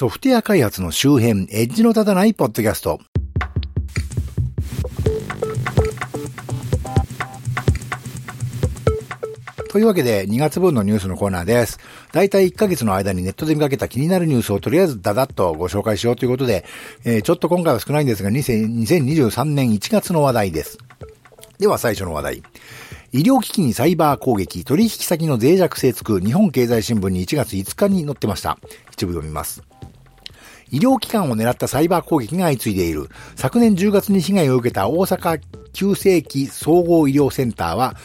ソフトウェア開発の周辺、エッジの立たないポッドキャスト。というわけで、2月分のニュースのコーナーです。だいたい1ヶ月の間にネットで見かけた気になるニュースをとりあえずダダッとご紹介しようということで、えー、ちょっと今回は少ないんですが、2023年1月の話題です。では最初の話題。医療機器にサイバー攻撃、取引先の脆弱性つく日本経済新聞に1月5日に載ってました。一部読みます。医療機関を狙ったサイバー攻撃が相次いでいる。昨年10月に被害を受けた大阪急性期総合医療センターは、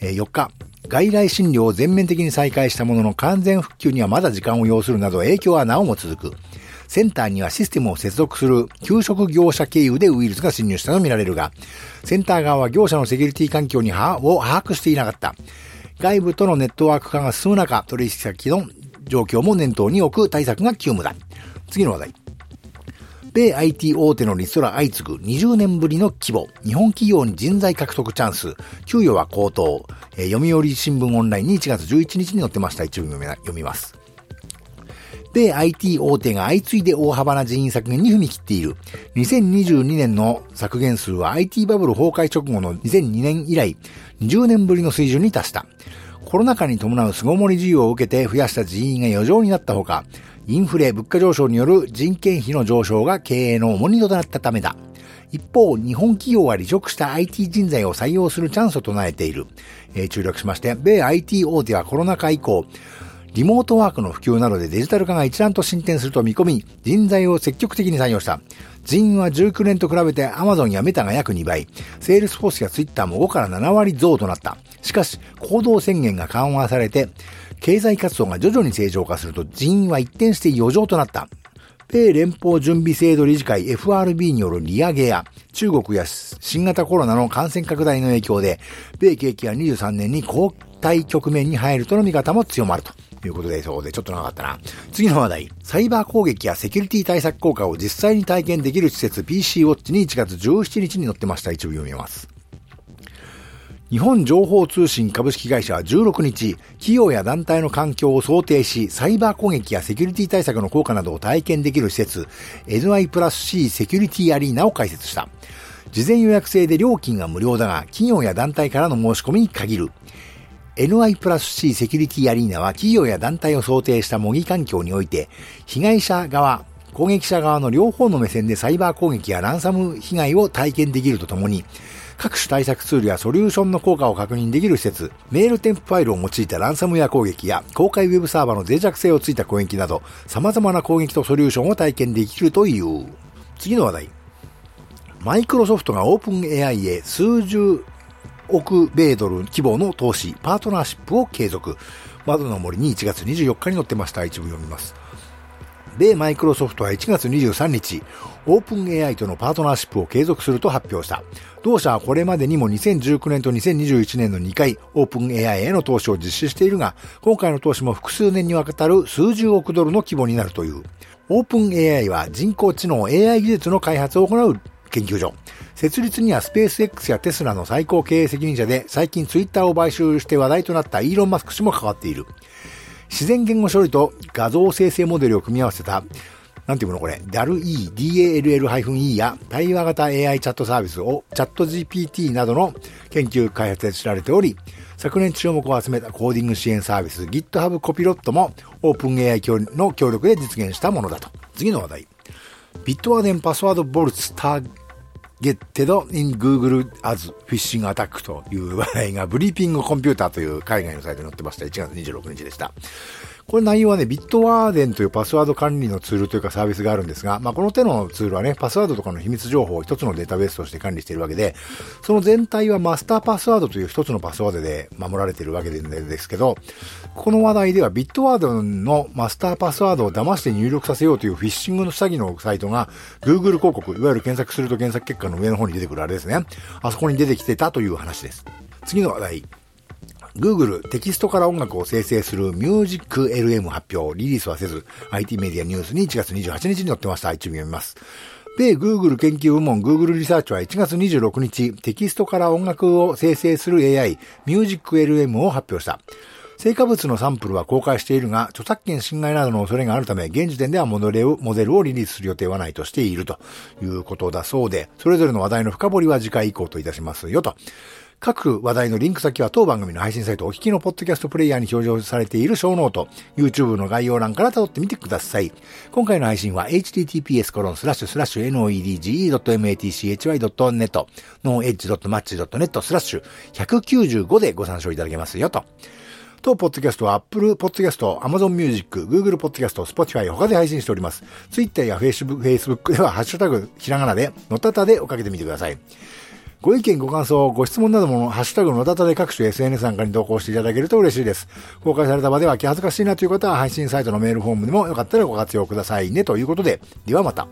4日、外来診療を全面的に再開したものの完全復旧にはまだ時間を要するなど影響はなおも続く。センターにはシステムを接続する給食業者経由でウイルスが侵入したとみられるが、センター側は業者のセキュリティ環境にを把握していなかった。外部とのネットワーク化が進む中、取引先の状況も念頭に置く対策が急務だ。次の話題。米 IT 大手のリストラ相次ぐ20年ぶりの規模。日本企業に人材獲得チャンス。給与は高騰。えー、読売新聞オンラインに1月11日に載ってました。一部読みます。米 IT 大手が相次いで大幅な人員削減に踏み切っている。2022年の削減数は IT バブル崩壊直後の2002年以来、20年ぶりの水準に達した。コロナ禍に伴う巣ごもり需要を受けて増やした人員が余剰になったほか、インフレ、物価上昇による人件費の上昇が経営の重荷となったためだ。一方、日本企業は離職した IT 人材を採用するチャンスを唱えている。えー、注力しまして、米 IT 大手はコロナ禍以降、リモートワークの普及などでデジタル化が一段と進展すると見込み、人材を積極的に採用した。人員は19年と比べて Amazon やメタが約2倍、セールスフォースや Twitter も5から7割増となった。しかし、行動制限が緩和されて、経済活動が徐々に正常化すると人員は一転して余剰となった。米連邦準備制度理事会 FRB による利上げや中国や新型コロナの感染拡大の影響で、米景気は23年に後退局面に入るとの見方も強まると。ということで、そうで、ちょっと長かったな。次の話題。サイバー攻撃やセキュリティ対策効果を実際に体験できる施設 PC ウォッチに1月17日に載ってました。一部読みます。日本情報通信株式会社は16日、企業や団体の環境を想定し、サイバー攻撃やセキュリティ対策の効果などを体験できる施設、NI プラス C セキュリティアリーナを開設した。事前予約制で料金が無料だが、企業や団体からの申し込みに限る。NI プラス C セキュリティアリーナは企業や団体を想定した模擬環境において、被害者側、攻撃者側の両方の目線でサイバー攻撃やランサム被害を体験できるとともに、各種対策ツールやソリューションの効果を確認できる施設、メール添付ファイルを用いたランサムウェア攻撃や公開ウェブサーバーの脆弱性をついた攻撃など、様々な攻撃とソリューションを体験できるという。次の話題。マイクロソフトがオープン AI へ数十億米ドル規模の投資、パートナーシップを継続。窓の森に1月24日に載ってました。一部読みます。米マイクロソフトは1月23日、オープン AI とのパートナーシップを継続すると発表した。同社はこれまでにも2019年と2021年の2回、オープン AI への投資を実施しているが、今回の投資も複数年にわたる数十億ドルの規模になるという。オープン AI は人工知能 AI 技術の開発を行う研究所。設立にはスペース X やテスラの最高経営責任者で最近ツイッターを買収して話題となったイーロン・マスク氏も関わっている。自然言語処理と画像生成モデルを組み合わせたなんていうのこれ、DAL-E、DALL-E や対話型 AI チャットサービスをチャット GPT などの研究開発で知られており、昨年注目を集めたコーディング支援サービス GitHub コピロットも OpenAI の協力で実現したものだと。次の話題。ビットワーデンパスワードボルツターゲッテド in Google as Phishing Attack という話題がブリーピングコンピューターという海外のサイトに載ってました。1月26日でした。これ内容はね、ビットワーデンというパスワード管理のツールというかサービスがあるんですが、まあ、この手のツールはね、パスワードとかの秘密情報を一つのデータベースとして管理しているわけで、その全体はマスターパスワードという一つのパスワードで守られているわけですけど、この話題ではビットワードのマスターパスワードを騙して入力させようというフィッシングの詐欺のサイトが Google 広告、いわゆる検索すると検索結果の上の方に出てくるあれですね。あそこに出てきてたという話です。次の話題。Google テキストから音楽を生成する MusicLM 発表、リリースはせず、IT メディアニュースに1月28日に載ってました。一部読みます。米 Google 研究部門 Google リサーチは1月26日、テキストから音楽を生成する AI、MusicLM を発表した。成果物のサンプルは公開しているが、著作権侵害などの恐れがあるため、現時点ではモデルモデルをリリースする予定はないとしているということだそうで、それぞれの話題の深掘りは次回以降といたしますよと。各話題のリンク先は当番組の配信サイトお聞きのポッドキャストプレイヤーに表示されているショーノート、YouTube の概要欄から辿ってみてください。今回の配信は https://noedge.matchy.net ノーエッジ .match.net スラッシュ195でご参照いただけますよと。当ポッドキャストは Apple Podcast、Amazon Music、Google Podcast、Spotify 他で配信しております。Twitter や Facebook, Facebook ではハッシュタグひらがなで、のたたで追っかけてみてください。ご意見、ご感想、ご質問なども、ハッシュタグのだたで各種 SNS なんかに投稿していただけると嬉しいです。公開された場では気恥ずかしいなという方は配信サイトのメールフォームでもよかったらご活用くださいねということで、ではまた。